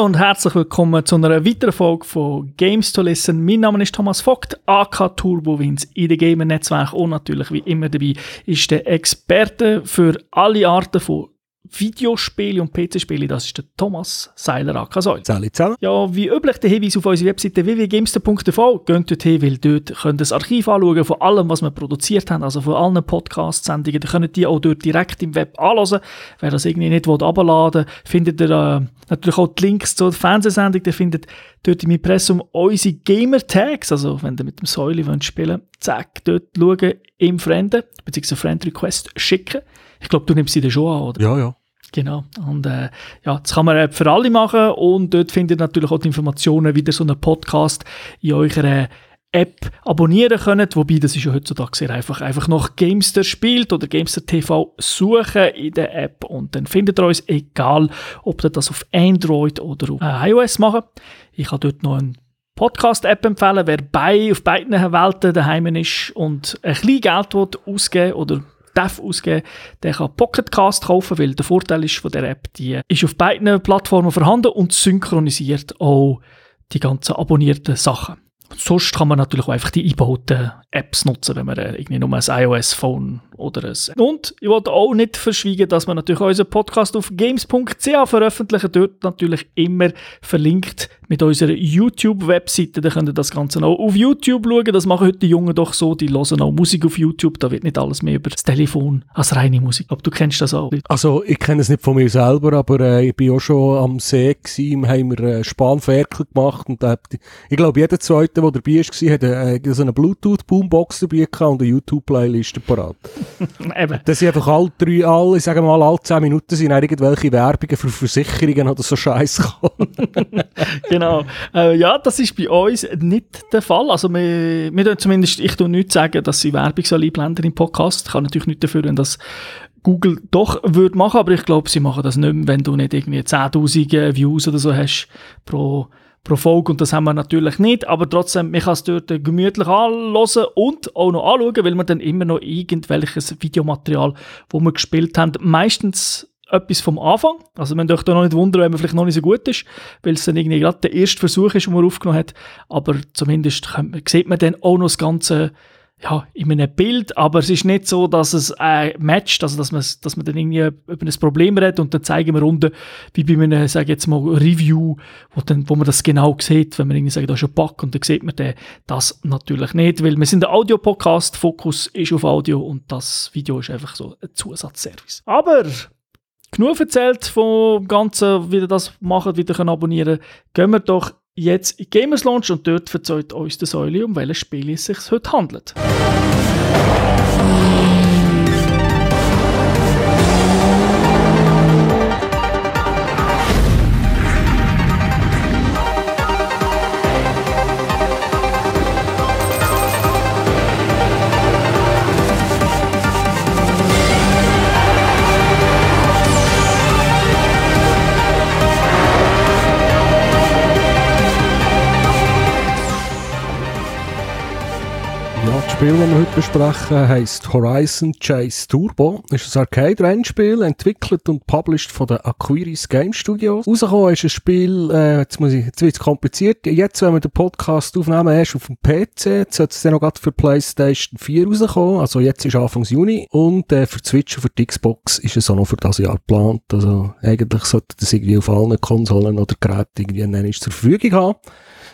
Hallo und herzlich willkommen zu einer weiteren Folge von Games to Listen. Mein Name ist Thomas Vogt, AK Turbowins, in den Gamer-Netzwerk und natürlich wie immer dabei ist der Experte für alle Arten von Videospiele und PC-Spiele, das ist der Thomas Seiler Akasäul. Zusammen. Ja, wie üblich der Hinweis auf unsere Webseite www.gamester.tv. Geht dort hin, weil dort könnt ihr das Archiv anschauen von allem, was wir produziert haben, also von allen Podcast-Sendungen. Ihr könnt die auch dort direkt im Web anhören. Wer das irgendwie nicht runterladen will, findet ihr äh, natürlich auch die Links zur Fernsehsendung. Ihr findet dort im Impressum unsere Gamer-Tags, also wenn ihr mit dem Säule spielen wollt, zack, dort schauen, im Fremden, beziehungsweise Friend-Request schicken. Ich glaube, du nimmst sie dann schon an, oder? Ja, ja. Genau. Und äh, ja, das kann man für alle machen und dort findet ihr natürlich auch die Informationen, wie ihr so einen Podcast in eurer App abonnieren könnt, wobei das ist ja heutzutage sehr einfach. Einfach nach Gamester spielt oder Gamester TV suchen in der App und dann findet ihr uns, egal ob ihr das auf Android oder auf äh, iOS machen. Ich habe dort noch einen Podcast-App empfehlen, wer bei, auf beiden Welten daheim ist und ein bisschen Geld ausgeben oder darf ausgeben, der kann Pocketcast kaufen, weil der Vorteil ist von der App, die ist auf beiden Plattformen vorhanden und synchronisiert auch die ganzen abonnierten Sachen. sonst kann man natürlich auch einfach die eingebauten Apps nutzen, wenn man äh, irgendwie nur ein iOS-Phone oder ein... Und ich wollte auch nicht verschwiegen, dass man natürlich unseren Podcast auf games.ch veröffentlichen, dort natürlich immer verlinkt mit unserer YouTube-Webseite. Da könnt ihr das Ganze auch auf YouTube schauen. Das machen heute die Jungen doch so. Die hören auch Musik auf YouTube. Da wird nicht alles mehr über das Telefon als reine Musik. Aber du kennst das auch. Also, ich kenne es nicht von mir selber, aber äh, ich bin auch schon am See gewesen, haben wir äh, Spanferkel gemacht und äh, ich glaube, jeder Zweite, der dabei war, hat äh, so eine Bluetooth-Boombox dabei gehabt und eine YouTube-Playlist parat. Eben. Das sind einfach alle drei, alle, ich sage mal, alle zehn Minuten sind irgendwelche Werbungen für Versicherungen oder so Scheiß genau. Äh, ja, das ist bei uns nicht der Fall. Also wir, wir zumindest, ich tue nicht sagen, dass sie Werbung soll einblenden im Podcast. Ich kann natürlich nicht dafür, wenn das Google doch würde machen, aber ich glaube, sie machen das nicht mehr, wenn du nicht irgendwie 10'000 Views oder so hast pro pro Folge und das haben wir natürlich nicht, aber trotzdem, man kann es dort gemütlich anhören und auch noch anschauen, weil wir dann immer noch irgendwelches Videomaterial, wo wir gespielt haben, meistens etwas vom Anfang. Also man dürfte noch nicht wundern, wenn man vielleicht noch nicht so gut ist, weil es dann irgendwie gerade der erste Versuch ist, den man aufgenommen hat. Aber zumindest sieht man dann auch noch das Ganze ja, in einem Bild, aber es ist nicht so, dass es äh, matcht, also dass man, dass man dann irgendwie über ein Problem redet und dann zeigen wir unten, wie bei einem, sage jetzt mal, Review, wo, dann, wo man das genau sieht, wenn man irgendwie sagt, da ist ein Bug und dann sieht man den, das natürlich nicht, weil wir sind ein Audio-Podcast, Fokus ist auf Audio und das Video ist einfach so ein Zusatzservice. Aber genug erzählt vom Ganzen, wie ihr das macht, wie ihr abonnieren könnt, gehen wir doch jetzt in Gamers Launch und dort verzeiht uns der Säule, um welches Spiel es sich heute handelt. Spiel, das wir heute besprechen, heisst Horizon Chase Turbo. Ist ein Arcade-Rennspiel, entwickelt und published von den Aquiris Game Studios. Rausgekommen ist ein Spiel, äh, jetzt, muss ich, jetzt wird es kompliziert. Jetzt, wenn wir den Podcast aufnehmen, erst auf dem PC. Jetzt sollte es dann noch gerade für PlayStation 4 rauskommen. Also jetzt ist Anfang Juni. Und äh, für Switch und für die Xbox ist es auch noch für das Jahr geplant. Also eigentlich sollte das irgendwie auf allen Konsolen oder Geräten irgendwie zur Verfügung haben.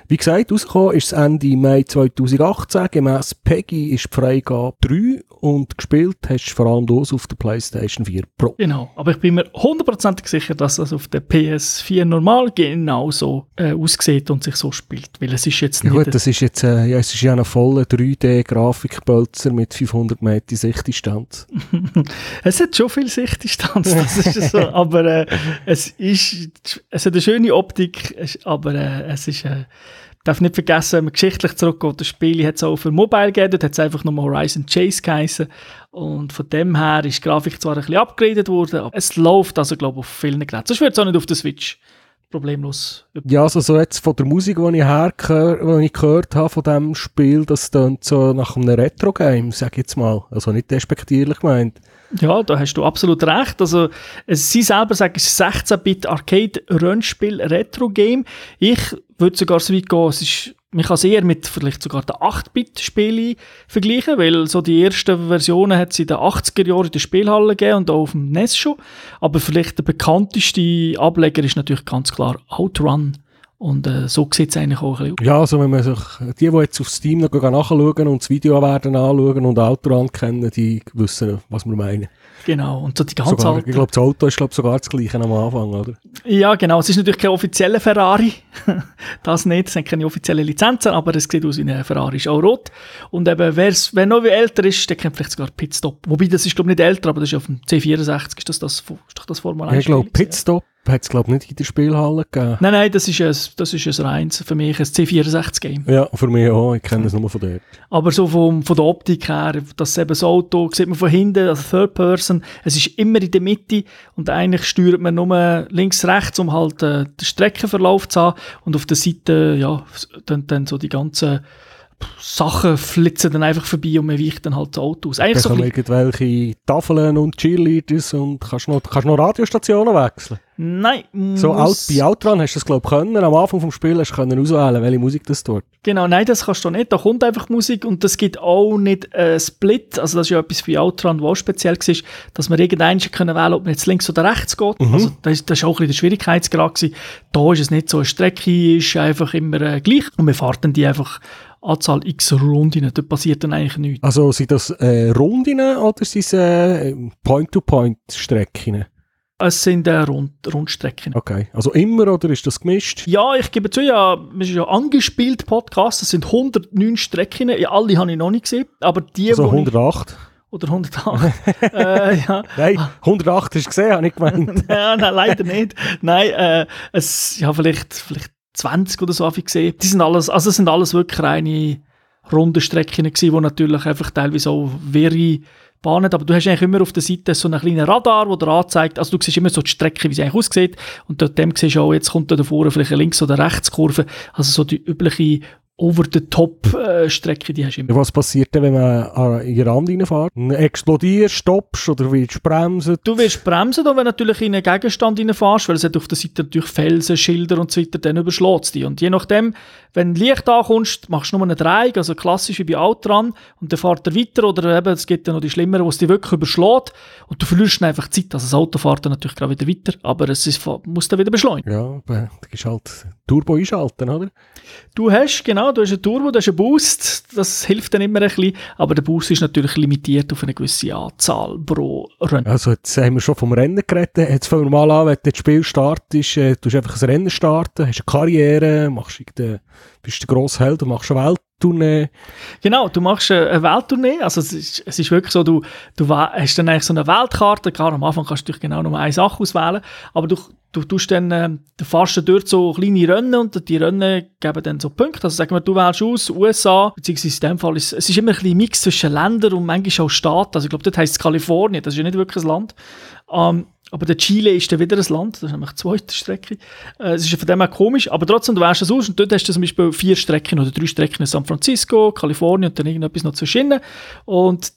Wie gesagt, rausgekommen ist es Ende Mai 2018. Gemäss Peggy ist die Freigabe 3 und gespielt hast du vor allem los auf der PlayStation 4 Pro. Genau, aber ich bin mir hundertprozentig sicher, dass das auf der PS4 normal genauso äh, aussieht und sich so spielt, weil es ist jetzt nicht... Ja gut, das ist jetzt, äh, ja, es ist ja ein voller 3D-Grafikpölzer mit 500 Meter Sichtdistanz. es hat schon viel Sichtdistanz, das ist so, aber äh, es ist, es hat eine schöne Optik, aber äh, es ist... Äh, darf nicht vergessen, wenn man geschichtlich zurückgeht, das Spiel hat es auch für Mobile gegeben, dort hat es einfach nur Horizon Chase geheißen. Und von dem her ist die Grafik zwar ein bisschen abgegradet worden, aber es läuft also, glaube ich, auf vielen Geräten. Sonst wird es auch nicht auf der Switch problemlos. Ja, also so jetzt von der Musik, die ich, hergehör, die ich gehört habe von diesem Spiel, das klingt so nach einem Retro-Game, sag ich jetzt mal. Also nicht despektierlich gemeint. Ja, da hast du absolut recht. Also, sie selber sagen, es ist ein 16-Bit Arcade-Rennspiel, Retro-Game. Ich würde sogar so weit gehen, es ist, man kann es eher mit vielleicht sogar den 8-Bit-Spielen vergleichen, weil so die ersten Versionen hat es in den 80er Jahren in der Spielhalle gegeben und auch auf dem NES schon. Aber vielleicht der bekannteste Ableger ist natürlich ganz klar Outrun. Und äh, so sieht es eigentlich auch ein bisschen aus. Ja, also wenn man sich, die, die jetzt auf Steam noch nachschauen und das Video werden anschauen und Auto kennen, die wissen, was wir meinen. Genau, und so die ganze sogar, alte... Ich glaube, das Auto ist glaub, sogar das gleiche am Anfang, oder? Ja, genau. Es ist natürlich kein offizieller Ferrari. das nicht, es sind keine offiziellen Lizenzen, aber es sieht aus wie ein Ferrari, ist auch rot. Und eben, wer's, wer noch wie älter ist, der kennt vielleicht sogar Pitstop. Wobei, das ist glaube ich nicht älter, aber das ist auf dem C64, ist das das, ist doch das Formel 1 ja, Ich glaube, Pitstop hat es glaube nicht in der Spielhalle gegeben. Nein, nein, das ist ein, das ist ein reins, für mich ein C64-Game. Ja, für mich auch, ich kenne es nur von dort. Aber so vom, von der Optik her, das eben das Auto, sieht man von hinten, also Third Person, es ist immer in der Mitte und eigentlich steuert man nur links, rechts, um halt äh, den Streckenverlauf zu haben. Und auf der Seite, ja, dann, dann so die ganzen Sachen flitzen dann einfach vorbei und man weicht dann halt das Auto aus. Eigentlich da so irgendwelche Tafeln und Cheerleaders und kannst noch, kannst noch Radiostationen wechseln? Nein. So out, bei Outrun hast du das glaube ich können, am Anfang vom Spiel hast du können auswählen, welche Musik das tut. Genau, nein, das kannst du nicht. Da kommt einfach Musik und das gibt auch nicht ein Split. Also das ist ja etwas bei Outrun, was auch speziell war, dass man irgendeinen können wählen, ob man jetzt links oder rechts geht. Mhm. Also das, das ist auch ein bisschen der Schwierigkeitsgrad gewesen. Da ist es nicht so, eine Strecke ist einfach immer äh, gleich und wir fahren dann die einfach Anzahl x Runden, da passiert dann eigentlich nichts. Also sind das äh, Runden oder sind es äh, Point-to-Point-Strecken? Es sind äh, Rund Rundstrecken. Okay, also immer oder ist das gemischt? Ja, ich gebe zu, ja, es ist ja angespielt Podcast, es sind 109 Strecken, ja, alle habe ich noch nicht gesehen, aber die, Also 108? Ich, oder 108. äh, ja. Nein, 108 hast du gesehen, habe ich gemeint. ja, nein, leider nicht. Nein, äh, es, ja, vielleicht, vielleicht 20 oder so habe ich gesehen. Die sind alles, also sind alles wirklich reine runde Strecken gewesen, wo natürlich einfach teilweise auch wäre Bahnen, aber du hast eigentlich immer auf der Seite so einen kleinen Radar, der dir anzeigt, also du siehst immer so die Strecke, wie sie eigentlich aussieht. Und dort dem siehst du auch, jetzt kommt da vorne vielleicht eine Links- oder Rechtskurve, also so die übliche Over-the-Top-Strecke, die hast du immer. Was passiert denn, wenn man in den Rand reinfährt? Explodierst, stoppst oder willst du bremsen? Du willst bremsen, wenn du natürlich in einen Gegenstand reinfährst, weil es hat auf der Seite natürlich Felsen, Schilder und so weiter, dann überschlägt es dich. Und je nachdem, wenn Licht ankommst, machst du nur eine Drehung, also klassisch wie bei Outrun, und dann fährt er weiter, oder eben, es gibt dann noch die schlimmeren, wo es dich wirklich überschlägt, und du verlierst einfach Zeit. Also das Auto fährt dann natürlich gerade wieder weiter, aber es ist, muss dann wieder beschleunigen. Ja, da ist halt Turbo einschalten, oder? Du hast, genau, du hast einen Turbo, du hast einen Boost, das hilft dann immer ein bisschen, aber der Boost ist natürlich limitiert auf eine gewisse Anzahl pro Rennen. Also jetzt haben wir schon vom Rennen geredet, jetzt fangen wir mal an, wenn du das Spiel startest, äh, du hast einfach ein Rennen starten, hast eine Karriere, machst bist der grosse Held und machst eine Welttournee. Genau, du machst eine Welttournee, also es ist, es ist wirklich so, du, du hast dann eigentlich so eine Weltkarte, klar, am Anfang kannst du natürlich genau nur eine Sache auswählen, aber du, du tust dann, äh, du fährst dort so kleine Rennen und die Rennen geben dann so Punkte. Also sagen wir, du wählst aus USA, beziehungsweise in dem Fall ist es ist immer ein bisschen Mix zwischen Ländern und manchmal auch Staaten. Also ich glaube, dort heisst es Kalifornien, das ist ja nicht wirklich ein Land. Ähm, aber der Chile ist dann wieder ein Land, das ist nämlich die zweite Strecke. Äh, es ist von dem her komisch, aber trotzdem, du wählst es aus und dort hast du zum Beispiel vier Strecken oder drei Strecken in San Francisco, Kalifornien und dann irgendetwas noch zwischen. Und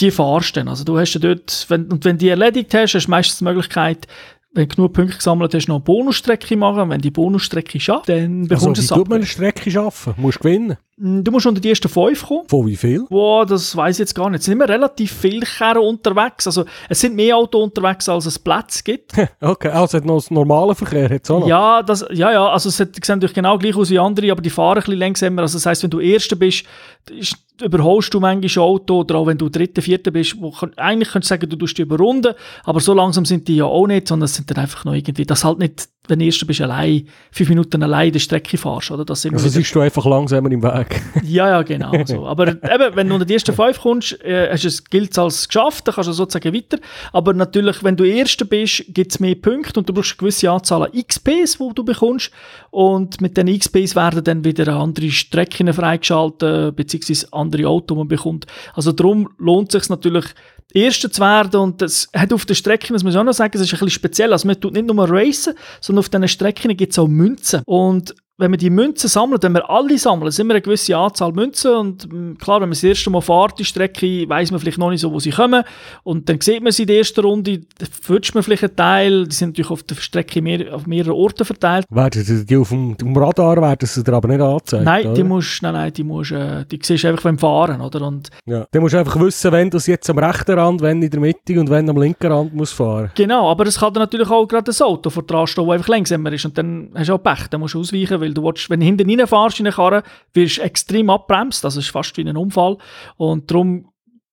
die fahrst dann. Also du hast ja dort, wenn, und wenn die erledigt hast, hast du meistens die Möglichkeit, wenn du genug Punkte gesammelt hast, noch eine Bonusstrecke machen. Wenn die Bonusstrecke schafft, dann bekommst also, du es ab. Tut man eine Strecke schaffen? Musst du gewinnen? Du musst unter die ersten fünf kommen. Von wie viel? Boah, das weiß ich jetzt gar nicht. Es sind immer relativ viele Kerren unterwegs. Also, es sind mehr Autos unterwegs, als es Platz gibt. okay, also es hat noch einen normalen Verkehr. Hat's auch noch. Ja, das, ja, ja. Also, es sieht natürlich genau gleich aus wie andere, aber die fahren ein bisschen langsamer. Also, das heisst, wenn du Erster bist, ist, überholst du manchmal Auto oder auch wenn du Dritter, Vierter bist, wo eigentlich könntest du sagen, du tust die überrunden, aber so langsam sind die ja auch nicht, sondern es sind dann einfach noch irgendwie, das halt nicht, wenn du Erster bist, allein, fünf Minuten allein die Strecke fahrst, oder? Das also siehst du einfach langsamer im Weg. ja, ja, genau. So. Aber eben, wenn du unter die ersten fünf kommst, äh, hast es, gilt es als geschafft, dann kannst du sozusagen weiter. Aber natürlich, wenn du Erster bist, gibt es mehr Punkte und du brauchst eine gewisse Anzahl an XPs, die du bekommst. Und mit den XPs werden dann wieder andere Strecken freigeschaltet, beziehungsweise andere Autos, die man bekommt. Also darum lohnt es sich natürlich, Erster zu werden und das hat auf der Strecke, muss ich auch noch sagen, das ist ein bisschen speziell, also man tut nicht nur racen, sondern auf diesen Strecken gibt es auch Münzen. Und wenn wir die Münzen sammeln, wenn wir alle sammeln, sind wir eine gewisse Anzahl Münzen und mm, klar, wenn man das erste Mal fährt, die Strecke, weiß man vielleicht noch nicht so, wo sie kommen und dann sieht man sie in der ersten Runde, dann wünscht man vielleicht einen Teil, die sind natürlich auf der Strecke mehr, auf mehreren Orten verteilt. Werden die auf dem, dem Radar werden sie dir aber nicht angezeigt, Nein, oder? die musst, nein, nein, die musst, äh, die siehst du einfach beim Fahren, oder? Und Ja. Dann musst du einfach wissen, wenn du jetzt am rechten Rand, wenn in der Mitte und wenn am linken Rand musst fahren. Genau, aber es kann dann natürlich auch gerade ein Auto vor dran stehen, das einfach langsamer ist und dann hast du auch Pech, dann musst du ausweichen, weil du willst, wenn du hinten reinfährst in eine Karre, wirst du extrem abbremst, das ist fast wie ein Unfall. Und darum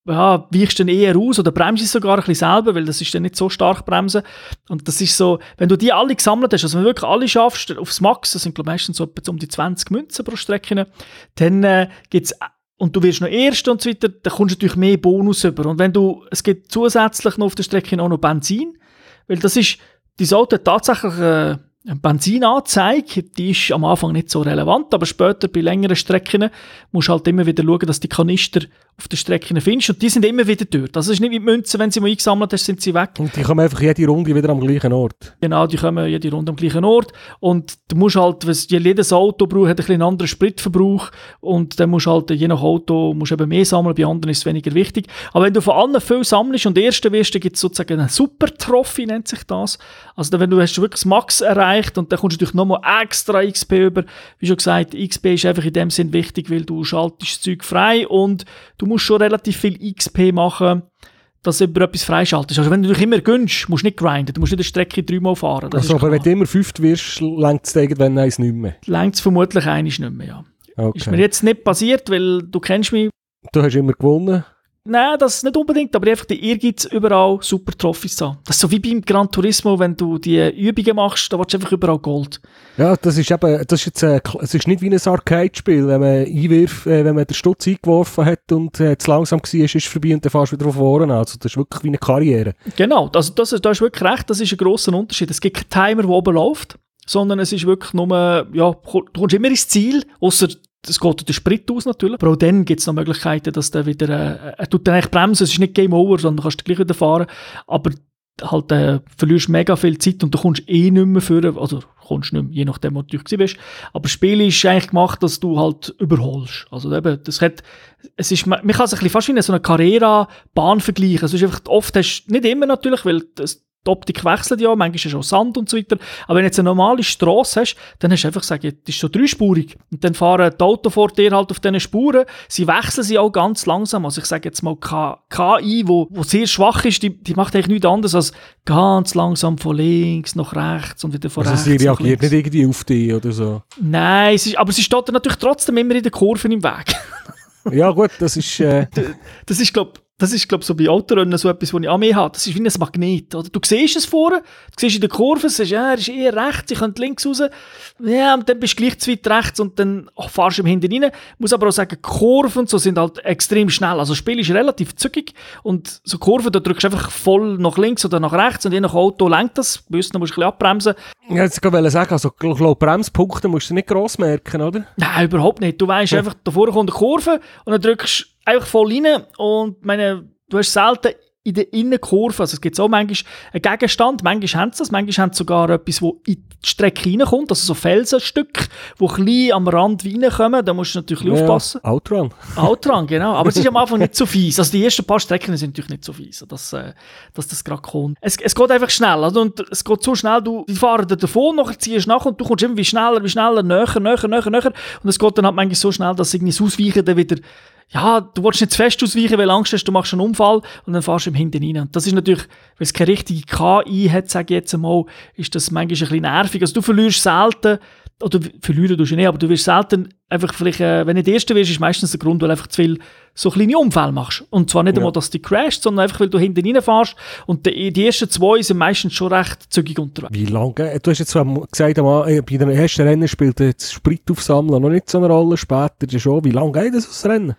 ja, weichst dann eher aus oder bremst es sogar ein bisschen selber, weil das ist dann nicht so stark bremsen. Und das ist so, wenn du die alle gesammelt hast, also wenn du wirklich alle schaffst, aufs Max, das sind glaube ich meistens so um die 20 Münzen pro Strecke, dann äh, gibt's und du wirst noch Erster und so weiter, dann kommst du natürlich mehr Bonus über. Und wenn du, es gibt zusätzlich noch auf der Strecke auch noch Benzin, weil das ist, dein Auto hat tatsächlich äh, Benzinanzeige, die ist am Anfang nicht so relevant, aber später bei längeren Strecken musst du halt immer wieder schauen, dass die Kanister auf der Strecke findest und die sind immer wieder dort. Das ist nicht wie die Münzen, wenn sie mal eingesammelt hast, sind sie weg. Und die kommen einfach jede Runde wieder am gleichen Ort. Genau, die kommen jede Runde am gleichen Ort. Und du musst halt, jedes Auto braucht, hat ein bisschen einen anderen Spritverbrauch. Und dann musst du halt, je nach Auto, musst eben mehr sammeln, bei anderen ist es weniger wichtig. Aber wenn du von allen viel sammelst und Erster wirst, dann gibt es sozusagen einen Super-Trophy, nennt sich das. Also wenn du hast wirklich das Max erreicht und dann kommst du natürlich nochmal extra XP über. Wie schon gesagt, XP ist einfach in dem Sinn wichtig, weil du schaltest das Zeug frei und du musst schon relativ viel XP machen, dass du über etwas freischaltest. Also wenn du dich immer gönnst, musst du nicht grinden, du musst nicht eine Strecke dreimal fahren. Das Also, aber wenn du immer fünft wirst, längt es irgendwann eins nicht mehr. Längt es vermutlich einiges nicht mehr, ja. Ist mir Okay. jetzt nicht passiert, weil du kennst mich. Du hast immer gewonnen. Nein, das nicht unbedingt, aber einfach der Ehrgeiz, überall super Trophys haben. Das ist so wie beim Gran Turismo, wenn du die Übungen machst, da willst du einfach überall Gold. Ja, das ist eben, das ist jetzt, äh, es ist nicht wie ein Arcade-Spiel, wenn man einwirft, äh, wenn man den Stutz eingeworfen hat und äh, zu langsam war, ist es vorbei und dann fährst du wieder von vorne an. Also das ist wirklich wie eine Karriere. Genau, das, das, da ist wirklich recht, das ist ein grosser Unterschied. Es gibt keinen Timer, der oben läuft, sondern es ist wirklich nur, ja, du kommst immer ins Ziel, außer es geht der Sprit aus natürlich. Aber auch dann gibt es noch Möglichkeiten, dass der wieder, äh, er tut dann eigentlich bremsen, es ist nicht Game Over, sondern du kannst gleich wieder fahren. Aber halt äh, verlierst mega viel Zeit und du kommst eh nicht mehr führen, also kommst nicht mehr, je nachdem, wo du gewesen bist. Aber das Spiel ist eigentlich gemacht, dass du halt überholst. Also eben, das hat, es ist, man kann es ein bisschen fast wie eine so eine Carrera-Bahn vergleichen. Also einfach, oft hast nicht immer natürlich, weil das, die Optik wechselt ja, manchmal ist es auch Sand und so weiter. Aber wenn du jetzt eine normale Straße hast, dann hast du einfach gesagt, das ist so dreispurig. Und dann fahren die Autos vor dir halt auf diesen Spuren. Sie wechseln sie auch ganz langsam. Also ich sage jetzt mal KI, wo, wo sehr schwach ist, die, die macht eigentlich nichts anderes als ganz langsam von links nach rechts und wieder von Also rechts. sie nach reagiert nicht irgendwie auf dich oder so. Nein, es ist, aber sie steht dann natürlich trotzdem immer in der Kurve im Weg. Ja gut, das ist, äh, Das ist, glaube das ist, glaub, so bei Autorennen so etwas, was ich an mir habe. Das ist wie ein Magnet. Oder? Du siehst es vorne, du siehst in der Kurve, sagst, ja, er ist eher rechts, ich könnte links raus. Ja, und dann bist du gleich zu weit rechts und dann oh, fahrst du im Hinten rein. Ich muss aber auch sagen, Kurven und so sind halt extrem schnell. Also das Spiel ist relativ zügig und so Kurven, da drückst du einfach voll nach links oder nach rechts und je nach Auto lenkt das. Bei uns musst du ein bisschen abbremsen. ich wollte jetzt gerade sagen, also ich glaube, Bremspunkte musst du nicht gross merken, oder? Nein, überhaupt nicht. Du weißt Ja. einfach, da vorne kommt eine Kurve und dann drückst du einfach voll rein und meine, du hast selten in der Innenkurve, also es gibt auch manchmal einen Gegenstand, manchmal haben sie das, manchmal haben sie sogar etwas, wo in die Strecke reinkommt, also so Felsenstücke, die klein am Rand reinkommen, da musst du natürlich bisschen aufpassen. Ja, Outrun. Outrun, genau. Aber es ist am Anfang nicht so fies. Also die ersten paar Strecken sind natürlich nicht so fies, dass, äh, dass das gerade kommt. Es, es geht einfach schnell. Also, und es geht so schnell, du, die fahren da davon, nachher ziehst du nach und du kommst immer wie schneller, wie schneller, näher, näher, näher, näher. Und es geht dann halt manchmal so schnell, dass irgendwie das Ausweichen dann wieder, ja, du willst nicht zu fest ausweichen, weil du Angst hast, du machst einen Unfall und dann fährst du im Hinten rein. Und das ist natürlich, weil es keine richtige KI hat, sage ich jetzt einmal, ist das manchmal ein bisschen nervig. Also du verlierst selten, oder verlieren du nicht, aber du wirst selten einfach vielleicht, äh, wenn du der Erste wirst, ist meistens der Grund, weil du einfach zu viel so kleine Unfälle machst. Und zwar nicht Ja. einmal, dass du crashst, sondern einfach, weil du hinten reinfährst und die, die ersten zwei sind meistens schon recht zügig unterwegs. Wie lange? Du hast jetzt gesagt, äh, bei dem ersten Rennen spielt das Sprit aufsammeln noch nicht so eine Rolle, später schon. Wie lange geht das, das Rennen?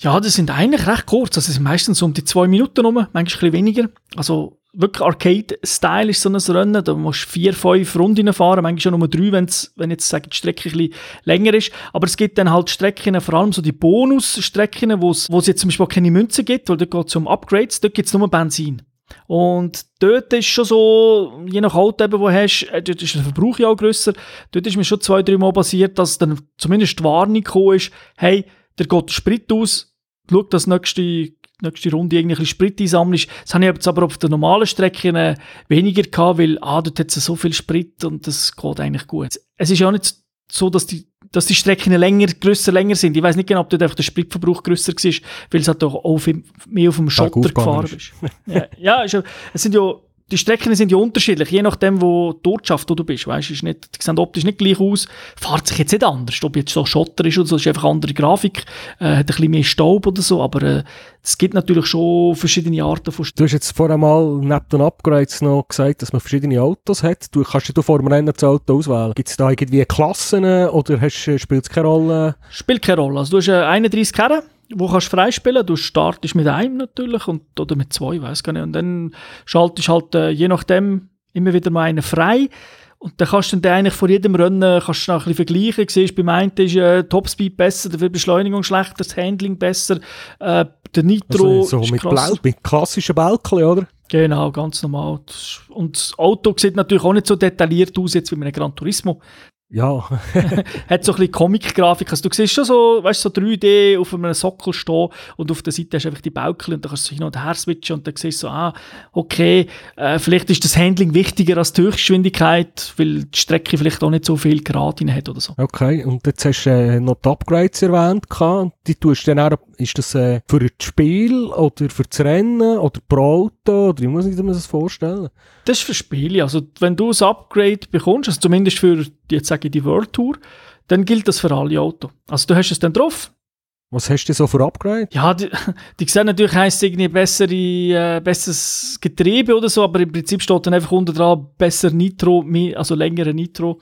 Ja, die sind eigentlich recht kurz. Also, es sind meistens um die zwei Minuten rum, manchmal ein bisschen weniger. Also, wirklich Arcade-Style ist so ein Rennen. Da musst du vier, fünf Runden fahren, manchmal schon nur drei, wenn's, wenn jetzt sagen, die Strecke ein bisschen länger ist. Aber es gibt dann halt Strecken, vor allem so die Bonus-Strecken, wo es jetzt zum Beispiel keine Münzen gibt, weil dort geht es um Upgrades, dort gibt es nur Benzin. Und dort ist schon so, je nach Auto, eben, wo hast, äh, dort ist der Verbrauch ja auch grösser. Dort ist mir schon zwei, drei Mal passiert, dass dann zumindest die Warnung gekommen ist, hey, der geht Sprit aus, schau, dass nächste, nächste Runde irgendwie ein Sprit einsammelst. Das habe ich jetzt aber auf der normalen Strecke äh, weniger gehabt, weil, ah, dort hat es so viel Sprit und das geht eigentlich gut. Es ist ja nicht so, dass die dass die Strecken länger, grösser, länger sind. Ich weiß nicht genau, ob dort einfach der Spritverbrauch grösser war, weil es halt auch viel mehr auf dem Schotter gefahren ist. ja, ja, es sind ja die Strecken sind ja unterschiedlich, je nachdem, wo die Ortschaft, wo du bist. Weißt, ist nicht, die sehen optisch nicht gleich aus. Fahrt sich jetzt nicht anders. Ob jetzt so Schotter ist oder so, ist einfach eine andere Grafik, äh, hat ein bisschen mehr Staub oder so, aber äh, es gibt natürlich schon verschiedene Arten von Du hast jetzt vorher mal neben den Upgrades noch gesagt, dass man verschiedene Autos hat. Du kannst du vor dem Rennen das Auto auswählen. Gibt es da irgendwie Klassen oder hast, äh, spielt es keine Rolle? Spielt keine Rolle. Also du hast äh, 31 Karren wo kannst du freispielen. Du startest mit einem natürlich und, oder mit zwei, weiß gar nicht. Und dann schaltest halt äh, je nachdem immer wieder mal einen frei. Und dann kannst du dann eigentlich vor jedem Rennen kannst du noch ein bisschen vergleichen. Siehst, beim einen ist äh, Topspeed besser, dafür Beschleunigung schlechter, das Handling besser, äh, der Nitro also, so mit, Blau, mit klassischen Bälkchen, oder? Genau, ganz normal. Und das Auto sieht natürlich auch nicht so detailliert aus jetzt wie mit einem Gran Turismo. Ja. hat so ein bisschen Comic-Grafik. Also du siehst schon so, weißt so 3D auf einem Sockel stehen und auf der Seite hast du einfach die Baukel und dann kannst du hin und her switchen und dann siehst du so, ah, okay, äh, vielleicht ist das Handling wichtiger als die Höchstgeschwindigkeit, weil die Strecke vielleicht auch nicht so viel Grad hat oder so. Okay, und jetzt hast du äh, noch die Upgrades erwähnt. Die tust dann auch, ist das äh, für das Spiel oder für das Rennen oder pro Auto oder wie muss ich mir das vorstellen? Das ist für Spiele. Also wenn du ein Upgrade bekommst, also zumindest für jetzt sage ich die World Tour, dann gilt das für alle Autos. Also du hast es dann drauf. Was hast du so für Upgrade? Ja, die, die sehen natürlich heisst irgendwie bessere, äh, besseres Getriebe oder so, aber im Prinzip steht dann einfach unter dran besser Nitro, also längere Nitro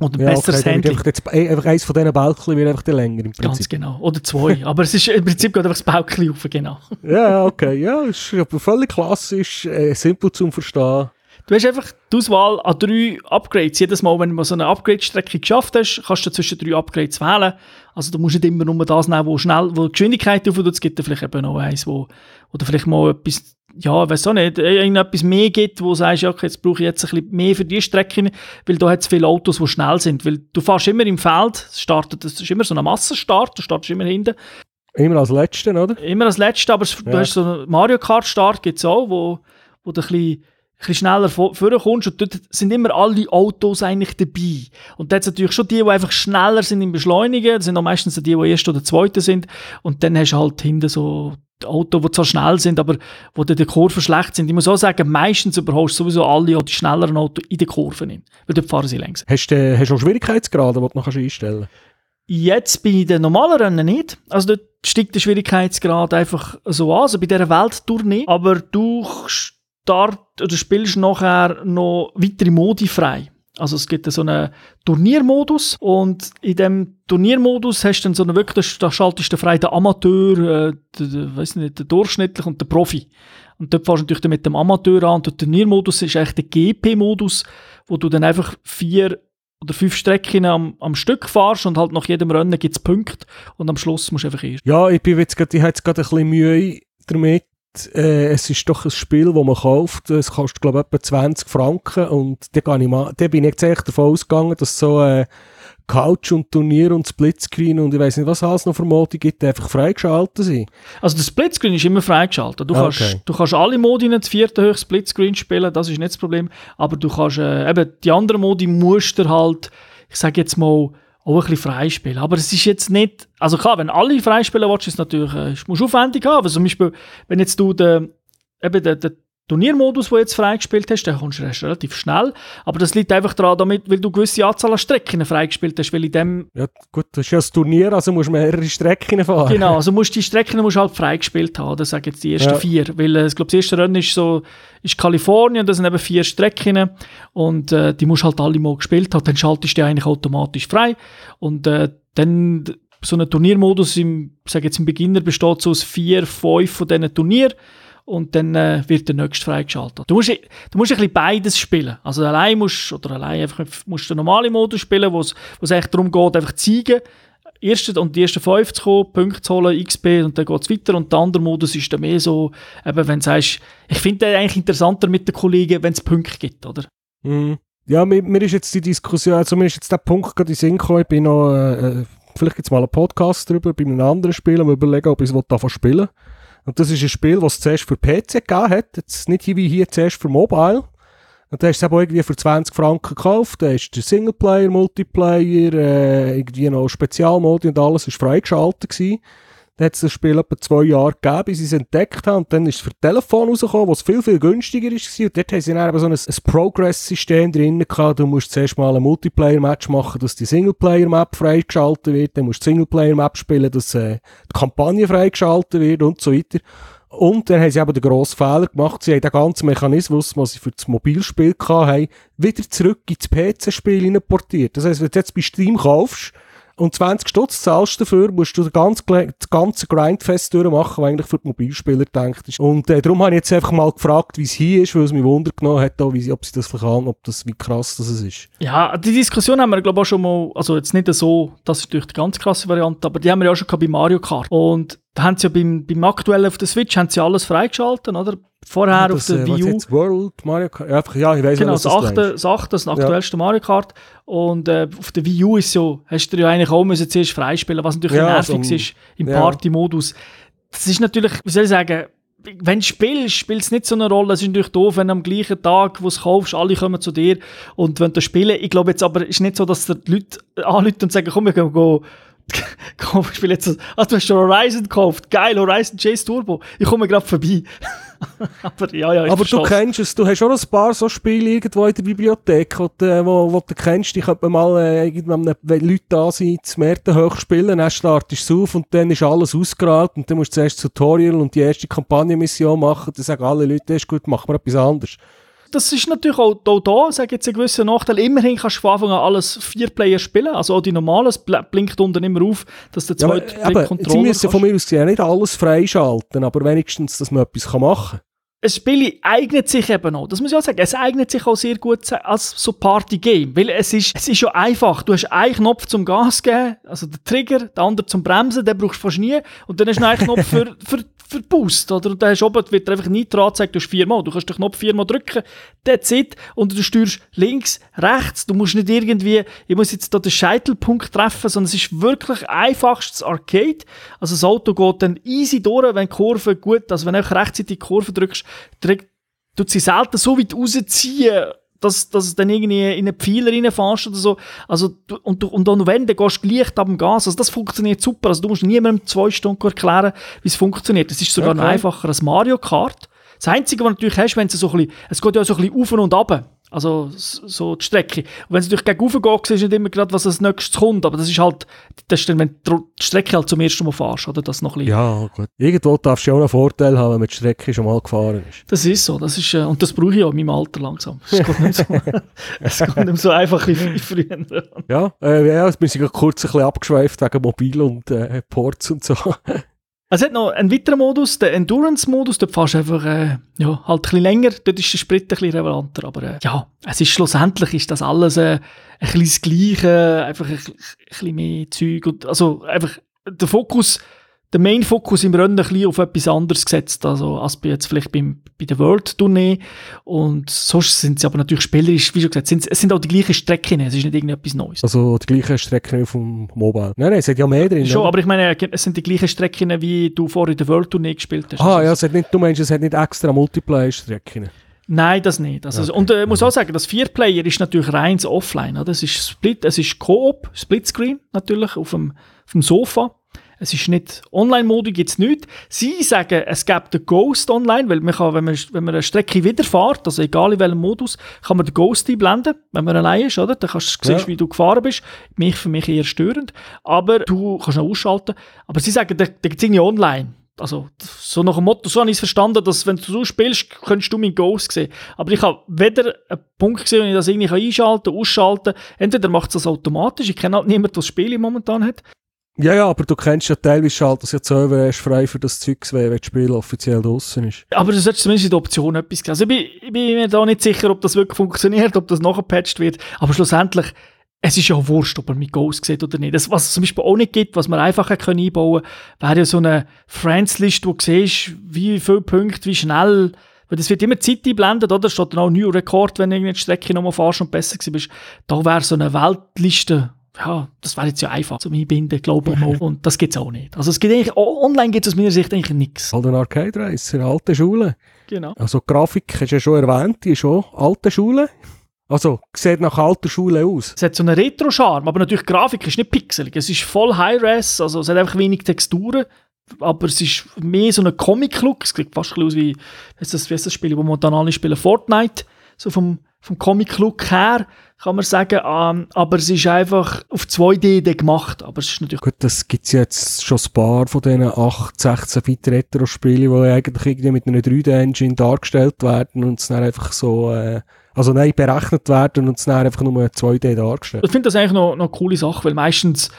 und ein ja, besseres okay, Handling. Einfach, jetzt, einfach eins von diesen Bälkchen wird einfach länger im Prinzip. Ganz genau. Oder zwei. aber es ist im Prinzip geht einfach das Bälkchen auf, genau. ja, okay. Ja, ist völlig klassisch, äh, simpel zum Verstehen. Du hast einfach die Auswahl an drei Upgrades. Jedes Mal, wenn du so eine Upgrade-Strecke geschafft hast, kannst du zwischen drei Upgrades wählen. Also du musst nicht immer nur das nehmen, wo schnell, wo die Geschwindigkeit aufhört. Es gibt vielleicht eben noch eins, wo, oder vielleicht mal etwas, ja, weiß auch nicht, irgendetwas mehr gibt, wo du sagst, okay, jetzt brauche ich jetzt ein bisschen mehr für die Strecke, weil da hat es viele Autos, die schnell sind. Weil du fährst immer im Feld, startet, das ist immer so ein Massenstart, du startest immer hinten. Immer als Letzten, oder? Immer als Letzten, aber ja. du hast so einen Mario Kart Start gibt es auch, wo, wo du ein bisschen bisschen schneller vorkommst und dort sind immer alle Autos eigentlich dabei. Und dort sind natürlich schon die, die einfach schneller sind im Beschleunigen, das sind auch meistens die, die erst oder zweite sind und dann hast du halt hinten so Autos, die zwar schnell sind, aber wo die Kurven schlecht sind. Ich muss auch sagen, meistens überholst du sowieso alle die schnelleren Autos in den Kurven hin, weil dort fahren sie längst. Hast du, hast du auch Schwierigkeitsgrade, die du noch einstellen kannst? Jetzt bei den normalen Rennen nicht. Also dort steigt der Schwierigkeitsgrad einfach so an, also bei dieser Welttour nicht. Aber du start, oder spielst nachher noch weitere Modi frei. Also es gibt so einen Turniermodus und in dem Turniermodus hast du dann so einen wirklich, da schaltest du frei den Amateur, äh, den, weiss nicht, den Durchschnittlich und den Profi. Und dort fährst du natürlich mit dem Amateur an und der Turniermodus ist eigentlich der GP-Modus, wo du dann einfach vier oder fünf Strecken am, am Stück fahrst und halt nach jedem Rennen gibt es Punkte und am Schluss musst du einfach erst. Ja, ich bin jetzt grad, ich habe jetzt gerade ein bisschen Mühe damit, äh, es ist doch ein Spiel, das man kauft. Es kostet, glaube ich, etwa 20 Franken. Und da, ich mal, da bin ich jetzt echt davon ausgegangen, dass so äh, Couch und Turnier und Splitscreen und ich weiß nicht, was alles noch für Modi gibt, einfach freigeschaltet sind. Also der Splitscreen ist immer freigeschaltet. Du, ah, kannst, du kannst alle Modi in vierten hoch Splitscreen spielen, das ist nicht das Problem. Aber du kannst äh, eben die anderen Modi musst du halt, ich sage jetzt mal, auch ein bisschen freispielen. Aber es ist jetzt nicht, also klar, wenn alle freispielen willst, ist es natürlich, äh, musst du aufwendig haben. Also zum Beispiel, wenn jetzt du den, eben den, den Turniermodus, den du jetzt freigespielt hast, dann kommst du relativ schnell. Aber das liegt einfach daran, damit, weil du eine gewisse Anzahl an Strecken freigespielt hast, weil in dem... Ja gut, das ist ja das Turnier, also musst du mehrere Strecken fahren. Genau, also musst die Strecken musst halt freigespielt haben, das sagen jetzt die ersten ja. vier. Weil äh, ich glaube, das erste Rennen ist so, ist Kalifornien, da sind eben vier Strecken und äh, die musst halt alle mal gespielt haben, dann schaltest du die eigentlich automatisch frei und äh, dann so ein Turniermodus, im, sag jetzt im Beginner besteht so aus vier, fünf von diesen Turnieren und dann äh, wird der nächste freigeschaltet. Du musst, du musst ein bisschen beides spielen. Also allein musst, oder allein einfach musst den normalen Modus spielen, wo es eigentlich darum geht, einfach zu zeigen, erste und die ersten fünf zu kommen, Punkte zu holen, XP und dann geht es weiter. Und der andere Modus ist dann mehr so, eben, wenn du sagst, ich finde den eigentlich interessanter mit den Kollegen, wenn es Punkte gibt, oder? Mhm. Ja, mir, mir, ist jetzt die Diskussion, also mir ist jetzt der Punkt gerade in Sinn gekommen, ich bin noch, äh, vielleicht jetzt mal einen Podcast darüber, bei einem anderen Spiel, und überlegen, ob ich es davon spielen Und das ist ein Spiel, das es zuerst für PC gegeben hat, jetzt nicht wie hier zuerst für Mobile. Und da hast du es irgendwie für 20 Franken gekauft. Da ist der Singleplayer, Multiplayer, äh, irgendwie noch Spezialmodi und alles ist freigeschaltet gewesen. Dann hat es das Spiel etwa zwei Jahre gegeben, bis sie es entdeckt haben. Und dann ist es für Telefon rausgekommen, was viel, viel günstiger ist. Und dort haben sie dann eben so ein, ein Progress-System drin gehabt. Du musst zuerst mal ein Multiplayer-Match machen, dass die Singleplayer-Map freigeschaltet wird. Dann musst du Singleplayer-Map spielen, dass äh, die Kampagne freigeschaltet wird und so weiter. Und dann haben sie eben den grossen Fehler gemacht. Sie haben den ganzen Mechanismus, den sie für das Mobilspiel hatten, wieder zurück ins PC-Spiel importiert. Das heisst, wenn du jetzt bei Steam kaufst, und 20 Stutz zahlst dafür, musst du das ganze, das ganze Grindfest durchmachen, was eigentlich für die Mobilspieler gedacht ist. Und äh, darum habe ich jetzt einfach mal gefragt, wie es hier ist, weil es mich Wunder genommen hat, auch, wie, ob sie das vielleicht ob das, wie krass das ist. Ja, die Diskussion haben wir, glaube ich, auch schon mal, also jetzt nicht so, das ist durch die ganz krasse Variante, aber die haben wir ja auch schon bei Mario Kart. Und da haben sie ja beim, beim aktuellen auf der Switch haben sie alles freigeschaltet, oder? Vorher ja, das, auf der äh, Wii U. World Mario Kart? Ja, einfach, ja ich weiß Genau, das, das, achte, das achte, das aktuellste ja. Mario Kart. Und äh, auf der Wii U ist so, hast du ja eigentlich auch müssen zuerst freispielen, was natürlich ja, nervig so, ist im. Party-Modus. Das ist natürlich, wie soll ich sagen, wenn du spielst, spielt es nicht so eine Rolle. Es ist natürlich doof, wenn am gleichen Tag, wo du es kaufst, alle kommen zu dir und wenn du spielen. Ich glaube jetzt aber, es ist nicht so, dass die Leute anrufen und sagen, komm, wir gehen ich spiele jetzt, ah, du hast schon Horizon gekauft. Geil, Horizon Chase Turbo. Ich komme gerade vorbei. aber ja, ja, Aber du kennst es, du hast auch ein paar so Spiele irgendwo in der Bibliothek, du, wo, wo du kennst, die könnte man mal äh, irgendwann, wenn Leute da sind, zum Märten hoch spielen, dann startest du auf und dann ist alles ausgerollt und dann musst du zuerst Tutorial und die erste Kampagnenmission machen, dann sagen alle Leute, das ist gut, machen wir etwas anderes das ist natürlich auch, auch da, sage jetzt, ein gewisser Nachteil. Immerhin kannst du von Anfang an alles vier Player spielen. Also auch die normalen blinkt unten immer auf, dass der zweite ja, aber, Controller Sie müssen von mir aus gesehen nicht alles freischalten, aber wenigstens, dass man etwas machen kann. Ein Spiel eignet sich eben auch, das muss ich auch sagen, es eignet sich auch sehr gut als so Party-Game, weil es ist, es ist ja einfach, du hast einen Knopf zum Gas geben, also der Trigger, der andere zum Bremsen, den brauchst du fast nie und dann hast du einen Knopf für, für Boost, oder? Dann hast du oben, wird einfach nie dran gezeigt, du hast viermal. Du kannst den Knopf viermal drücken, that's it, und du steuerst links, rechts, du musst nicht irgendwie, ich muss jetzt hier den Scheitelpunkt treffen, sondern es ist wirklich einfachstes Arcade. Also das Auto geht dann easy durch, wenn die Kurve gut, also wenn du rechtzeitig die Kurve drückst, drückt, tut sie selten so weit rausziehen, dass, dass du dann irgendwie in einen Pfeiler reinfährst oder so. Also, und, und, und wenn, dann gehst du gleich ab dem Gas. Also, das funktioniert super. Also, du musst niemandem zwei Stunden erklären, wie es funktioniert. Das ist sogar okay. noch einfacher als Mario Kart. Das Einzige, was du natürlich hast, wenn es so ein bisschen, es geht ja so ein bisschen auf und ab. Also so die Strecke. Und wenn es natürlich gegen geht, siehst du nicht immer gerade, was als nächstes kommt. Aber das ist halt, das ist dann, wenn du die Strecke halt zum ersten Mal fährst, oder? Das noch ein bisschen. Ja, gut. Irgendwo darfst du auch einen Vorteil haben, wenn man die Strecke schon mal gefahren ist. Das ist so. Das ist, äh, und das brauche ich auch in meinem Alter langsam. Es geht nicht so, es geht nicht so einfach wie früher. ja, äh, ja, wir sind kurz ein bisschen abgeschweift wegen Mobil und äh, Ports und so. Es hat noch einen weiteren Modus, den Endurance-Modus. Dort fährst du einfach äh, ja, halt ein bisschen länger. Dort ist der Sprit ein bisschen relevanter. Aber äh, ja, es ist schlussendlich ist das alles äh, ein bisschen das Gleiche. Einfach ein, ein bisschen mehr Zeug. Und, also einfach der Fokus der Main-Fokus im Rennen ein bisschen auf etwas anderes gesetzt, also als bei jetzt vielleicht beim, bei der World-Tournee. Und sonst sind sie aber natürlich spielerisch, wie schon gesagt, sind, es sind auch die gleichen Strecken, es ist nicht irgendetwas Neues. Also die gleichen Strecken vom Mobile? Nein, nein, es hat ja mehr drin. Schon, oder? aber ich meine, es sind die gleichen Strecken, wie du vorher in der World-Tournee gespielt hast. Ah, also ja, es hat nicht, du meinst, es hat nicht extra Multiplayer-Strecken? Nein, das nicht. Also, okay. Und ich äh, muss auch sagen, das Vierplayer ist natürlich reins offline. Oder? Es ist Split, es ist Coop, Splitscreen natürlich auf dem, auf dem Sofa. Es ist nicht Online-Modi, gibt es nicht. Sie sagen, es gibt den Ghost online, weil man kann, wenn man, wenn man eine Strecke wiederfährt, also egal in welchem Modus, kann man den Ghost einblenden, wenn man allein ist, oder? Dann kannst du sehen, ja. wie du gefahren bist. Mich, für mich eher störend. Aber du kannst auch ausschalten. Aber sie sagen, da, da gibt es irgendwie online. Also, so nach dem Motto, so habe ich es verstanden, dass wenn du so spielst, könntest du meinen Ghost sehen. Aber ich habe weder einen Punkt gesehen, wo ich das irgendwie einschalten kann, ausschalten. Entweder macht es das automatisch, ich kenne halt niemanden, der das Spiel momentan hat. Ja, ja, aber du kennst ja teilweise schaltet das ja selber erst frei für das Zeug, wenn das Spiel offiziell draußen ist. Aber du solltest zumindest in der Option etwas sehen. Also ich bin, ich bin mir da nicht sicher, ob das wirklich funktioniert, ob das nachgepatcht wird. Aber schlussendlich, es ist ja wurscht, ob er mit Ghost sieht oder nicht. Das, was es zum Beispiel auch nicht gibt, was man einfach können einbauen kann, wäre ja so eine Friends-List, wo du siehst, wie viele Punkte, wie schnell weil das wird immer Zeit einblendet, oder? Steht dann auch ein neuer Rekord, wenn du irgendeine Strecke nochmal fahrst und besser bist. Da wäre so eine Weltliste, ja, das wäre jetzt ja einfach zum Einbinden, glaube ich mal. Und das gibt es auch nicht. Also es gibt eigentlich, online gibt es aus meiner Sicht eigentlich nichts. Ein Arcade Racer, alte Schule. Genau. Also Grafik hast du ja schon erwähnt, die ist schon alte Schule. Also, sieht nach alter Schule aus. Es hat so einen Retro-Charme, aber natürlich die Grafik ist nicht pixelig. Es ist voll High-Res, also es hat einfach wenig Texturen aber es ist mehr so ein Comic-Look. Es sieht fast ein aus wie, ist das, wie ist das Spiel, wo momentan alle spielen, Fortnite. So vom, vom Comic-Look her, kann man sagen. Um, aber es ist einfach auf 2D gemacht. Aber es ist natürlich... Gut, das gibt es jetzt schon ein paar von diesen 8, 16 Bit Retro-Spielen, die eigentlich irgendwie mit einer 3D-Engine dargestellt werden und es dann einfach so... Äh also nein, berechnet werden und es dann einfach nur 2D dargestellt. Ich finde das eigentlich noch, noch eine coole Sache, weil meistens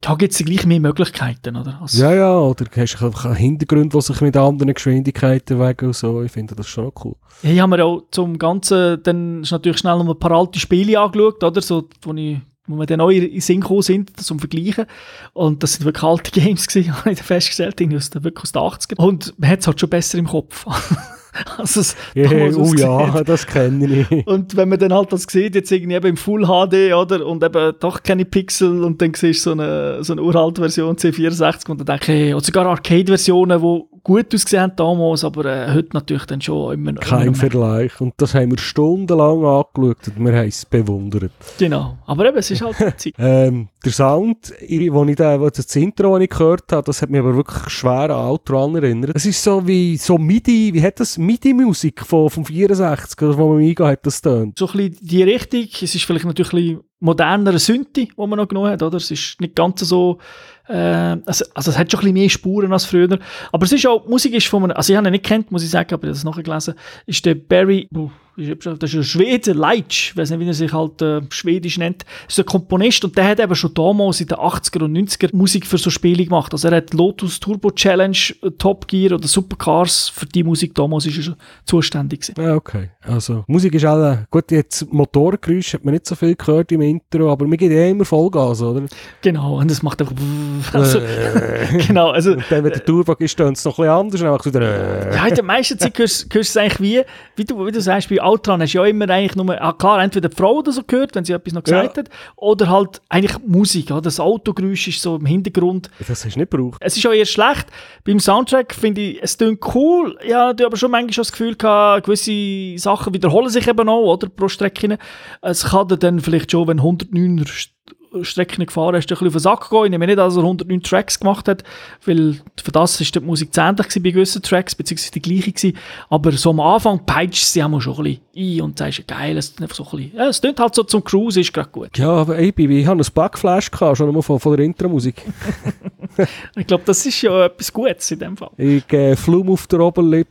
da gibt es gleich mehr Möglichkeiten, oder? Also ja, ja, oder hast du einfach einen Hintergrund, der sich mit anderen Geschwindigkeiten wegen und so. Ich finde das schon cool. Ja, ich habe mir auch zum Ganzen dann ist natürlich schnell noch ein paar alte Spiele angeschaut, oder? So, wo ich wo wir dann neu in Sinn gekommen sind, zum Vergleichen. Und das sind wirklich alte Games gewesen, habe ich festgestellt, aus der, wirklich aus den 80ern. Und man hat es halt schon besser im Kopf. also es yeah, oh ja, das kenne ich. Und wenn man dann halt das sieht, jetzt irgendwie eben im Full HD, oder, und eben doch keine Pixel, und dann siehst du so eine, so eine uralte Version C64, und dann denke ich, hey, oder sogar Arcade-Versionen, die gut ausgesehen damals, aber äh, heute natürlich dann schon immer noch. Kein immer Vergleich. Und das haben wir stundenlang angeschaut und wir haben es bewundert. Genau. Aber eben, es ist halt Zeit. ähm, der Sound, wo ich da, wo das Intro ich gehört habe, das hat mich aber wirklich schwer an Outrun erinnert. Es ist so wie so MIDI, wie hat das MIDI-Musik von, vom 64, wo man eingeht, hat das tönt. So ein bisschen die Richtung, es ist vielleicht natürlich ein moderner Synthi, wo man noch genommen hat, oder? Es ist nicht ganz so äh, also, also es hat schon ein bisschen mehr Spuren als früher. Aber es ist auch, Musik ist von einem, also ich habe ihn nicht kennt, muss ich sagen, aber ich habe es nachgelesen, ist der Barry, das ist ein Schwede, Leitsch, ich weiß nicht, wie er sich halt äh, schwedisch nennt, ist ein Komponist und der hat eben schon damals in den 80er und 90er Musik für so Spiele gemacht. Also er hat Lotus Turbo Challenge, äh, Top Gear oder Supercars, für die Musik damals ist er schon zuständig gewesen. Ja, okay. Also Musik ist alle, gut, jetzt Motorgeräusche hat man nicht so viel gehört im Intro, aber man geht ja immer Vollgas, oder? Genau, und das macht einfach also, genau, also... Und dann, wenn der Turbo ist, dann es noch ein anders. Dann wieder, ja, in der meisten Zeit hörst, hörst du es eigentlich wie, wie du, wie du sagst, bei Outrun hast du ja immer eigentlich nur, ah, klar, entweder die Frau oder so gehört, wenn sie etwas noch gesagt ja. hat, oder halt eigentlich Musik, ja, das Autogeräusch ist so im Hintergrund. Das hast du nicht gebraucht. Es ist auch eher schlecht. Beim Soundtrack finde ich, es klingt cool, ja, du aber schon manchmal schon das Gefühl gehabt, gewisse Sachen wiederholen sich eben auch, oder, pro Strecke. Es kann dann vielleicht schon, wenn 109 Strecken gefahren ist, ein bisschen auf den Sack gehen. Ich nehme nicht, dass er 109 Tracks gemacht hat, weil für das ist die Musik zähnlich bei gewissen Tracks, beziehungsweise die gleiche gewesen. Aber so am Anfang peitscht sie auch schon ein bisschen ein und sagst, geil, es ist so ein bisschen, ja, es klingt halt so zum Cruise, ist gerade gut. Ja, aber ey, Baby, ich habe ein Backflash gehabt, schon einmal von, von der Intro-Musik. ich glaube, das ist ja etwas Gutes in dem Fall. Ich äh, Flum auf der Oberlippe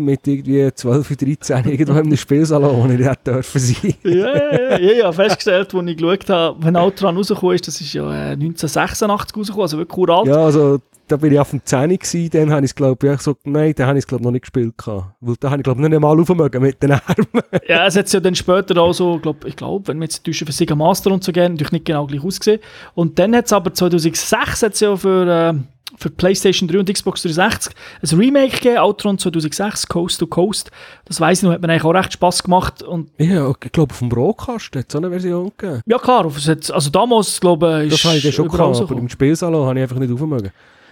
mit irgendwie 12, 13 irgendwo in einem Spielsalon, wo ich nicht dürfen sein. ja, ja, ja, ja, festgestellt, als ich geschaut habe, wenn Outrun rausgekommen ist, das ist ja 1986 äh, rausgekommen, also wirklich uralt. Ja, also da bin ich auf dem 10 gewesen, dann habe ich es glaube ich so, nein, dann habe ich es glaube noch nicht gespielt gehabt. Weil da habe ich glaube ich nicht mal aufmögen mit den Armen. ja, es hat ja dann später auch so, glaub, ich glaube, wenn wir jetzt für Sega Master und so gehen, natürlich nicht genau gleich ausgesehen. Und dann hat es aber 2006 hat's ja für... Äh, für PlayStation 3 und Xbox 360 ein Remake gegeben, Outrun 2006, Coast to Coast. Das weiss ich noch, hat mir eigentlich auch recht Spass gemacht. Und ja, ich glaube, auf dem Broadcast hat es so eine Version gegeben. Ja, klar. also damals, glaube ich, Das habe ich schon gehabt, aber im Spielsalon habe ich einfach nicht aufmögen.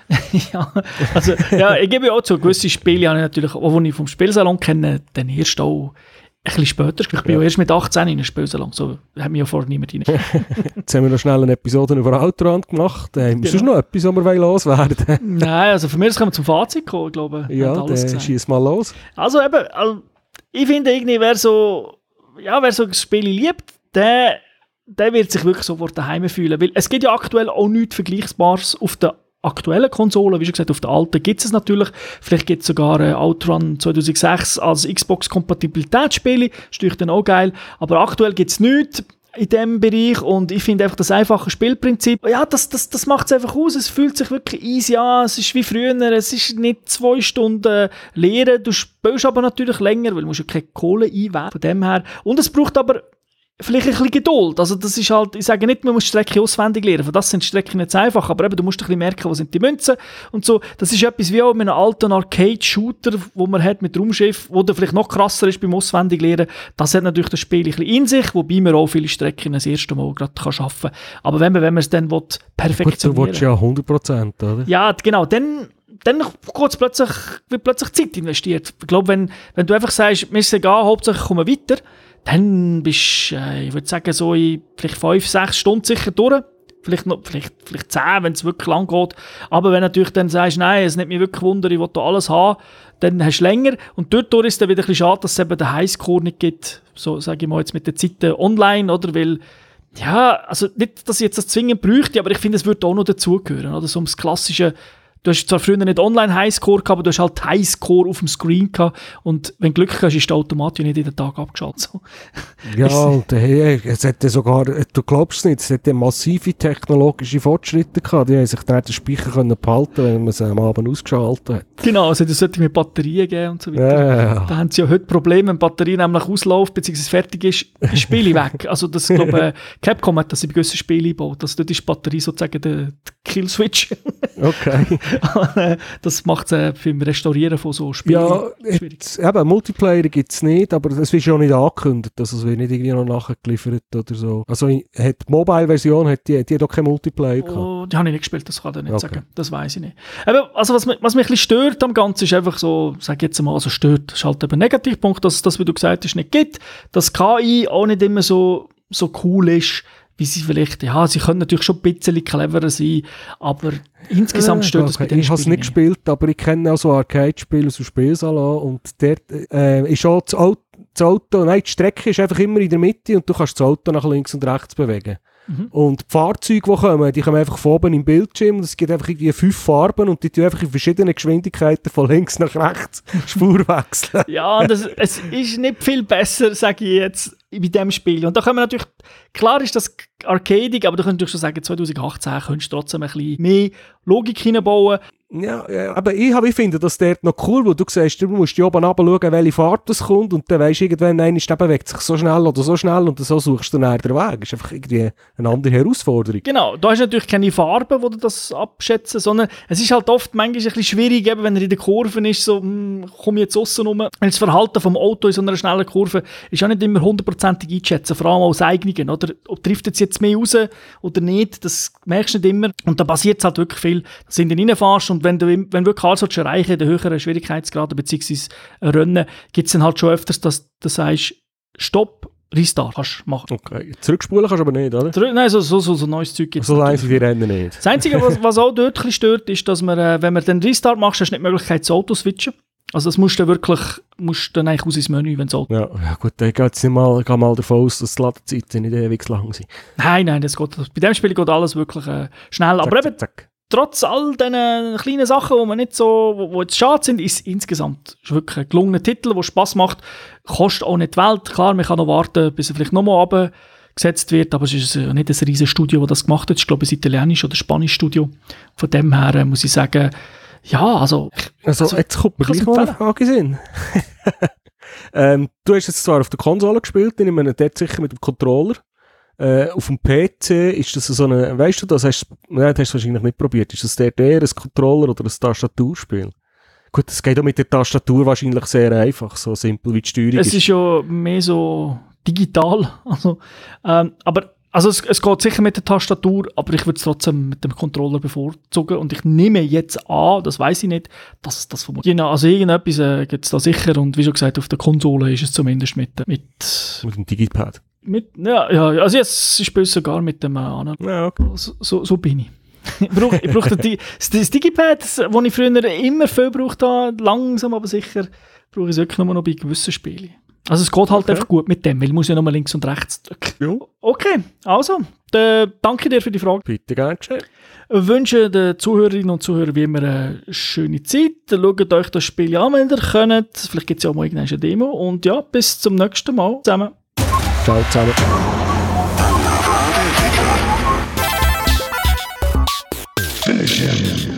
ja, also, ja, ich gebe auch zu, gewisse Spiele habe ich natürlich, auch wenn ich vom Spielsalon kenne, dann erst auch bisschen später. Ich bin ja. erst mit 18 in den Spielsalon, so hat mich ja vorher niemand rein. Jetzt haben wir noch schnell eine Episode über Outrun gemacht. Äh, genau. Sonst noch etwas, was wir loswerden Nein, also für mich können wir zum Fazit kommen, ich glaube. Ja, dann schieß mal los. Also eben, also, ich finde irgendwie, wer so, ja, wer so das Spiel liebt, der, der wird sich wirklich sofort daheim fühlen. Weil es gibt ja aktuell auch nichts Vergleichbares auf der aktuellen Konsolen, wie schon gesagt, auf der alten gibt es natürlich. Vielleicht gibt es sogar äh, Outrun 2006 als Xbox-Kompatibilitätsspiele, ist natürlich dann auch geil. Aber aktuell gibt es nichts. in diesem Bereich und ich finde einfach das einfache Spielprinzip, ja, das, das, das macht es einfach aus. Es fühlt sich wirklich easy an. Es ist wie früher. Es ist nicht zwei Stunden Lehren. Du spielst aber natürlich länger, weil du musst ja keine Kohle einwerfen. Von dem her. Und es braucht aber vielleicht ein bisschen Geduld. Also das ist halt, ich sage nicht, man muss Strecke auswendig lernen, für das sind Strecken nicht einfach, aber eben, du musst ein bisschen merken, wo sind die Münzen und so. Das ist etwas wie auch mit einem alten Arcade-Shooter, wo man hat mit Raumschiff, wo der vielleicht noch krasser ist beim auswendig lernen. Das hat natürlich das Spiel ein bisschen in sich, wobei man auch viele Strecken das erste Mal gerade kann schaffen kann. Aber wenn man, wenn man es dann will, perfektionieren Gut, du willst ja 100%, oder? Ja, genau, dann dann kurz plötzlich, wird plötzlich Zeit investiert. Ich glaube, wenn, wenn du einfach sagst, mir ist egal, hauptsächlich kommen weiter, dann bist du, äh, ich würde sagen, so in vielleicht fünf, sechs Stunden sicher durch. Vielleicht, noch, vielleicht, vielleicht zehn, wenn es wirklich lang geht. Aber wenn du natürlich dann sagst, nein, es nimmt mich wirklich Wunder, ich will da alles haben, dann hast du länger. Und dort ist es dann wieder ein bisschen schade, dass es eben den Highscore nicht gibt, so sage ich mal jetzt mit den Zeiten online, oder? Weil, ja, also nicht, dass ich jetzt das zwingend bräuchte, aber ich finde, es würde auch noch dazugehören, oder? So ums klassische Du hast zwar früher nicht online Highscore gehabt, aber du hast halt Highscore auf dem Screen gehabt. Und wenn du Glück hast, ist der automatisch nicht jeden Tag abgeschaltet. So. Ja, und hey, es hätte sogar, du glaubst es nicht, es hätte massive technologische Fortschritte gehabt. Die haben sich dann den Speicher können behalten wenn man sie am Abend ausgeschaltet hat. Genau, es hätte solche mit Batterien gegeben und so weiter. Ja, ja. Da haben sie ja heute Probleme, wenn die Batterie nämlich ausläuft, bzw. fertig ist, ist Spiele weg. Also das, glaube äh, Capcom hat das in gewissen Spielen eingebaut. Also dort ist die Batterie sozusagen der Killswitch. Okay. das macht es äh, beim Restaurieren von so Spielen Ja, schwierig. jetzt, eben, Multiplayer gibt es nicht, aber es wird ja auch nicht angekündigt, also es wird nicht irgendwie noch nachgeliefert oder so. Also hat die Mobile-Version, hat die, die hat auch keinen Multiplayer gehabt. Oh, die habe ich nicht gespielt, das kann ich nicht Okay. sagen. Das weiß ich nicht. Aber, also was, mich- was mich ein bisschen stört am Ganzen ist einfach so, sag jetzt mal, also stört, ist halt eben ein Negativpunkt, dass es das, wie du gesagt hast, nicht gibt. Dass KI auch nicht immer so, so cool ist, wie sie vielleicht, ja, sie können natürlich schon ein bisschen cleverer sein, aber insgesamt Äh, stört es bei okay. den Ich habe es nicht gespielt, aber ich kenne auch so Arcade-Spiele aus dem Spielsalon und dort äh, ist auch das Auto, das Auto, nein, die Strecke ist einfach immer in der Mitte und du kannst das Auto nach links und rechts bewegen. Mhm. Und die Fahrzeuge, die kommen, die kommen einfach von oben im Bildschirm und es gibt einfach irgendwie fünf Farben und die tun einfach in verschiedenen Geschwindigkeiten von links nach rechts Spur wechseln. Ja, das, es ist nicht viel besser, sage ich jetzt, bei diesem Spiel. Und da wir natürlich, klar ist das arcadig, aber du könntest schon sagen, 2018 könntest du trotzdem ein bisschen mehr Logik hineinbauen. Ja, ja, aber ich, ich finde das dort noch cool, wo du siehst, du musst hier oben schauen, welche Fahrt das kommt und dann weisst du irgendwann, nein, ist der bewegt sich so schnell oder so schnell und so suchst du dann den Weg. Das ist einfach irgendwie eine andere Herausforderung. Genau, da hast du natürlich keine Farben, wo du das abschätzen, sondern es ist halt oft manchmal ein bisschen schwierig, eben, wenn er in der Kurve ist, so, hm, komme ich jetzt aussen rum. Weil das Verhalten vom Auto in so einer schnellen Kurve ist auch nicht immer hundertprozentig einzuschätzen, vor allem aus eigenen, oder? Ob trifft es jetzt mehr raus oder nicht, das merkst du nicht immer. Und da passiert es halt wirklich viel, dass du reinfährst und wenn du, wenn wirklich alles willst erreichen in den höheren Schwierigkeitsgraden beziehungsweise Rennen, gibt es dann halt schon öfters, dass du sagst, Stopp, Restart kannst machen. Okay. Zurückspulen kannst du aber nicht, oder? Zurück- Nein, so, so, so, so neues Zeug gibt So lange sind die Rennen nicht. das Einzige, was, was auch dort ein stört, ist, dass man, äh, wenn man den Restart machst, hast du nicht die Möglichkeit, das Auto zu switchen. Also das musst du wirklich, musst dann eigentlich aus ins Menü, wenn das Auto... Ja, ja gut, dann geht es nicht mal, gehe mal davon aus, dass die Ladezeiten nicht ewig lang sind. Nein, nein, das geht, bei dem Spiel geht alles wirklich äh, schnell. Aber Zack, eben, zack, trotz all diesen kleinen Sachen, die man nicht so, wo, wo jetzt schade sind, ist insgesamt ist wirklich ein gelungener Titel, der Spaß macht. Kostet auch nicht die Welt. Klar, man kann noch warten, bis er vielleicht nochmal abgesetzt wird, aber es ist äh, nicht ein riesiges Studio, das das gemacht hat. Ich glaube, ein italienisches oder spanisches Studio. Von dem her äh, muss ich sagen, ja, also, Also, Also, jetzt kommt mir gleich mal eine. Frage Sinn. ähm, du hast jetzt zwar auf der Konsole gespielt, ich nehme dort sicher mit dem Controller. Äh, auf dem PC ist das so eine, weißt du das, hast, nein, das hast du wahrscheinlich nicht probiert. Ist das dort eher ein Controller oder ein Tastaturspiel? Gut, das geht auch mit der Tastatur wahrscheinlich sehr einfach, so simpel wie die Steuerung es ist ja mehr so digital. Also, ähm, aber also es, es geht sicher mit der Tastatur, aber ich würde es trotzdem mit dem Controller bevorzugen. Und ich nehme jetzt an, das weiß ich nicht, dass es das vermutlich. Genau, also irgendetwas äh, gibt es da sicher. Und wie schon gesagt, auf der Konsole ist es zumindest mit, äh, mit, Mit dem Digipad. mit ja, ja, also jetzt ist es sogar mit dem äh, anderen. Ja, okay. So, so, so bin ich. ich brauche ich brauch das, Digipad, das ich früher immer viel braucht habe, langsam aber sicher, brauche ich es wirklich nur noch bei gewissen Spielen. Also es geht halt okay. einfach gut mit dem, weil ich muss ja nochmal links und rechts. drücken. Ja. Okay, also, danke dir für die Frage. Bitte gerne geschehen. Wünsche den Zuhörerinnen und Zuhörern wie immer eine schöne Zeit. Schaut euch das Spiel an, wenn ihr könnt. Vielleicht gibt es ja auch mal irgendeine Demo. Und ja, bis zum nächsten Mal zusammen. Ciao zusammen. Finish him.